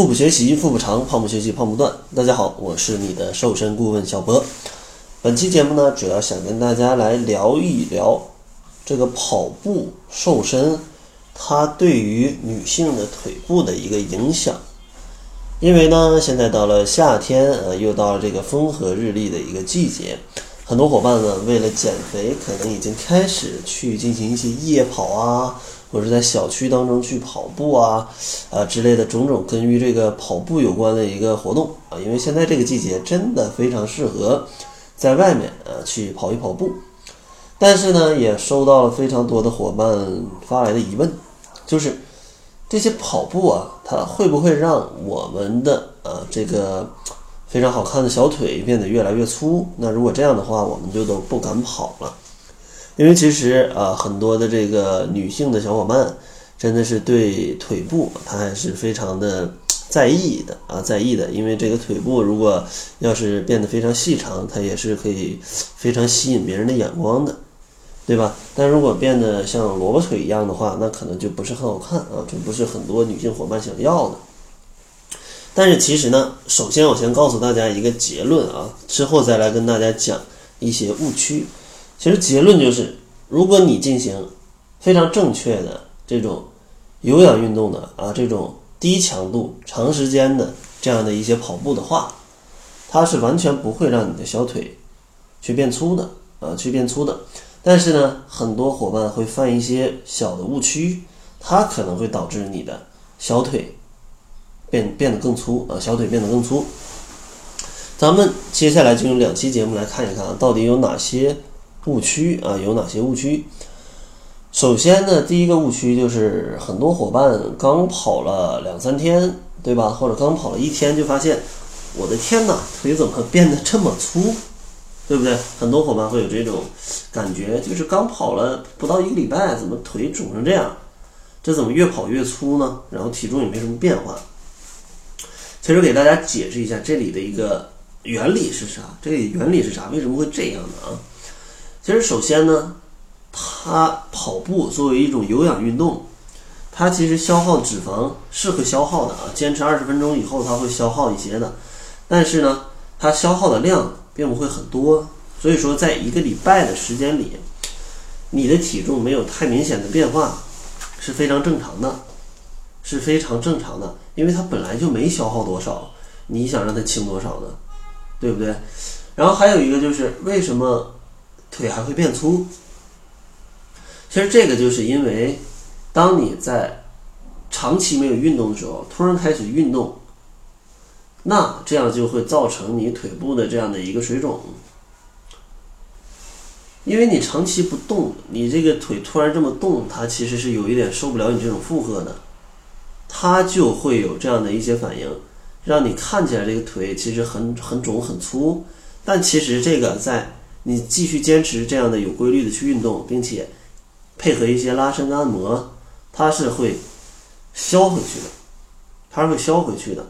腹部学习腹部长，胖不学习胖不断。大家好，我是你的瘦身顾问小博。本期节目呢，主要想跟大家来聊一聊这个跑步瘦身，它对于女性的腿部的一个影响。因为呢，现在到了夏天，呃，又到了这个风和日丽的一个季节，很多伙伴呢，为了减肥，可能已经开始去进行一些夜跑啊。或者在小区当中去跑步啊，啊之类的种种跟于这个跑步有关的一个活动啊，因为现在这个季节真的非常适合在外面啊去跑一跑步。但是呢，也收到了非常多的伙伴发来的疑问，就是这些跑步啊，它会不会让我们的啊这个非常好看的小腿变得越来越粗？那如果这样的话，我们就都不敢跑了。因为其实啊，很多的这个女性的小伙伴，真的是对腿部她还是非常的在意的啊，在意的。因为这个腿部如果要是变得非常细长，它也是可以非常吸引别人的眼光的，对吧？但如果变得像萝卜腿一样的话，那可能就不是很好看啊，这不是很多女性伙伴想要的。但是其实呢，首先我先告诉大家一个结论啊，之后再来跟大家讲一些误区。其实结论就是，如果你进行非常正确的这种有氧运动的啊，这种低强度、长时间的这样的一些跑步的话，它是完全不会让你的小腿去变粗的啊，去变粗的。但是呢，很多伙伴会犯一些小的误区，它可能会导致你的小腿变变得更粗啊，小腿变得更粗。咱们接下来就用两期节目来看一看啊，到底有哪些。误区啊，有哪些误区？首先呢，第一个误区就是很多伙伴刚跑了两三天，对吧？或者刚跑了一天，就发现我的天哪，腿怎么变得这么粗，对不对？很多伙伴会有这种感觉，就是刚跑了不到一个礼拜，怎么腿肿成这样？这怎么越跑越粗呢？然后体重也没什么变化。其实给大家解释一下这里的一个原理是啥？这里原理是啥？为什么会这样的啊？其实，首先呢，它跑步作为一种有氧运动，它其实消耗脂肪是会消耗的啊。坚持二十分钟以后，它会消耗一些的，但是呢，它消耗的量并不会很多。所以说，在一个礼拜的时间里，你的体重没有太明显的变化，是非常正常的，是非常正常的，因为它本来就没消耗多少，你想让它轻多少呢？对不对？然后还有一个就是为什么？腿还会变粗，其实这个就是因为，当你在长期没有运动的时候，突然开始运动，那这样就会造成你腿部的这样的一个水肿，因为你长期不动，你这个腿突然这么动，它其实是有一点受不了你这种负荷的，它就会有这样的一些反应，让你看起来这个腿其实很很肿很粗，但其实这个在。你继续坚持这样的有规律的去运动，并且配合一些拉伸按摩，它是会消回去的，它是会消回去的。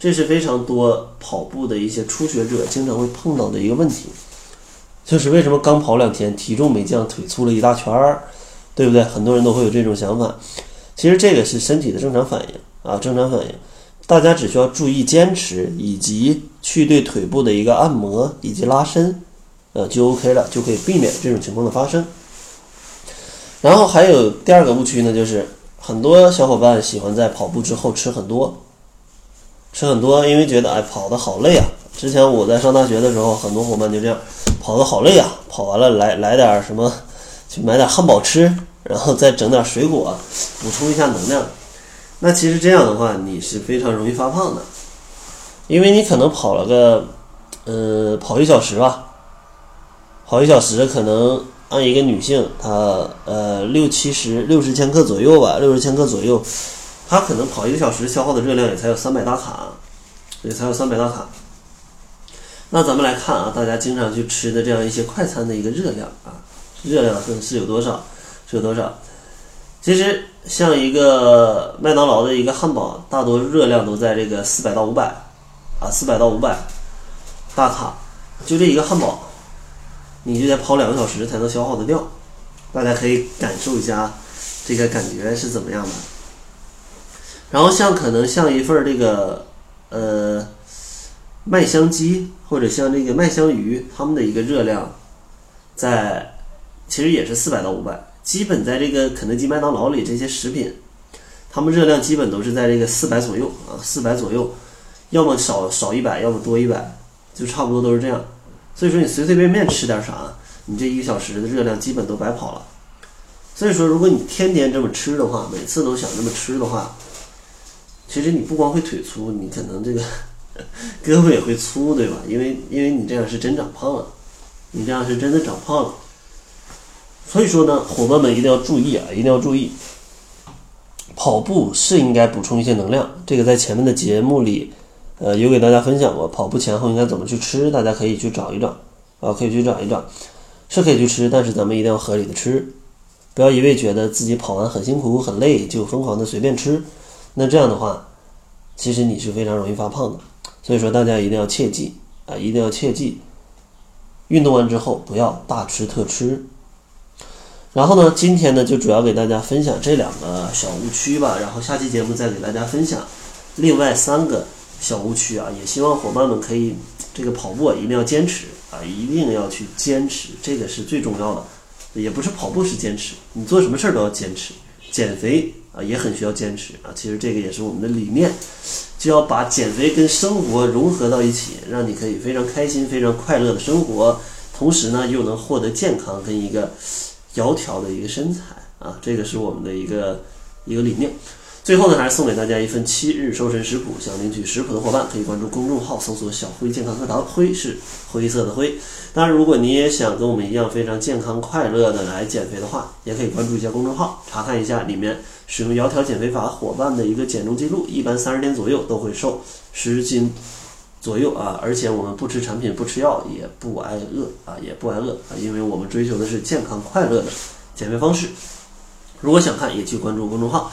这是非常多跑步的一些初学者经常会碰到的一个问题，就是为什么刚跑两天体重没降，腿粗了一大圈儿，对不对？很多人都会有这种想法。其实这个是身体的正常反应啊，正常反应。大家只需要注意坚持，以及去对腿部的一个按摩以及拉伸。呃，就 OK 了，就可以避免这种情况的发生。然后还有第二个误区呢，就是很多小伙伴喜欢在跑步之后吃很多，吃很多，因为觉得哎跑的好累啊。之前我在上大学的时候，很多伙伴就这样，跑的好累啊，跑完了来来点什么，去买点汉堡吃，然后再整点水果补充一下能量。那其实这样的话，你是非常容易发胖的，因为你可能跑了个，呃，跑一小时吧。跑一小时，可能按一个女性，她呃六七十六十千克左右吧，六十千克左右，她可能跑一个小时消耗的热量也才有三百大卡，也才有三百大卡。那咱们来看啊，大家经常去吃的这样一些快餐的一个热量啊，热量是是有多少？是有多少？其实像一个麦当劳的一个汉堡，大多热量都在这个四百到五百啊，四百到五百大卡，就这一个汉堡。你就得跑两个小时才能消耗得掉，大家可以感受一下这个感觉是怎么样的。然后像可能像一份这个呃麦香鸡或者像这个麦香鱼，它们的一个热量在其实也是四百到五百，基本在这个肯德基、麦当劳里这些食品，它们热量基本都是在这个四百左右啊，四百左右，要么少少一百，要么多一百，就差不多都是这样。所以说你随随便便吃点啥，你这一个小时的热量基本都白跑了。所以说，如果你天天这么吃的话，每次都想这么吃的话，其实你不光会腿粗，你可能这个 胳膊也会粗，对吧？因为因为你这样是真长胖了，你这样是真的长胖了。所以说呢，伙伴们一定要注意啊，一定要注意，跑步是应该补充一些能量。这个在前面的节目里，呃，有给大家分享过，跑步前后应该怎么去吃，大家可以去找一找啊，可以去找一找，是可以去吃，但是咱们一定要合理的吃。不要一味觉得自己跑完很辛苦很累就疯狂的随便吃，那这样的话，其实你是非常容易发胖的。所以说大家一定要切记啊，一定要切记，运动完之后不要大吃特吃。然后呢，今天呢就主要给大家分享这两个小误区吧，然后下期节目再给大家分享另外三个小误区啊，也希望伙伴们可以这个跑步啊一定要坚持啊，一定要去坚持，这个是最重要的。也不是跑步是坚持，你做什么事儿都要坚持。减肥啊也很需要坚持啊，其实这个也是我们的理念，就要把减肥跟生活融合到一起，让你可以非常开心、非常快乐的生活，同时呢又能获得健康跟一个窈窕的一个身材啊，这个是我们的一个一个理念。最后呢，还是送给大家一份七日瘦身食谱。想领取食谱的伙伴，可以关注公众号，搜索“小辉健康课堂”，辉是灰色的灰。当然，如果你也想跟我们一样非常健康快乐的来减肥的话，也可以关注一下公众号，查看一下里面使用窈窕减肥法伙伴的一个减重记录，一般三十天左右都会瘦十斤左右啊！而且我们不吃产品，不吃药，也不挨饿啊，也不挨饿啊，因为我们追求的是健康快乐的减肥方式。如果想看，也去关注公众号。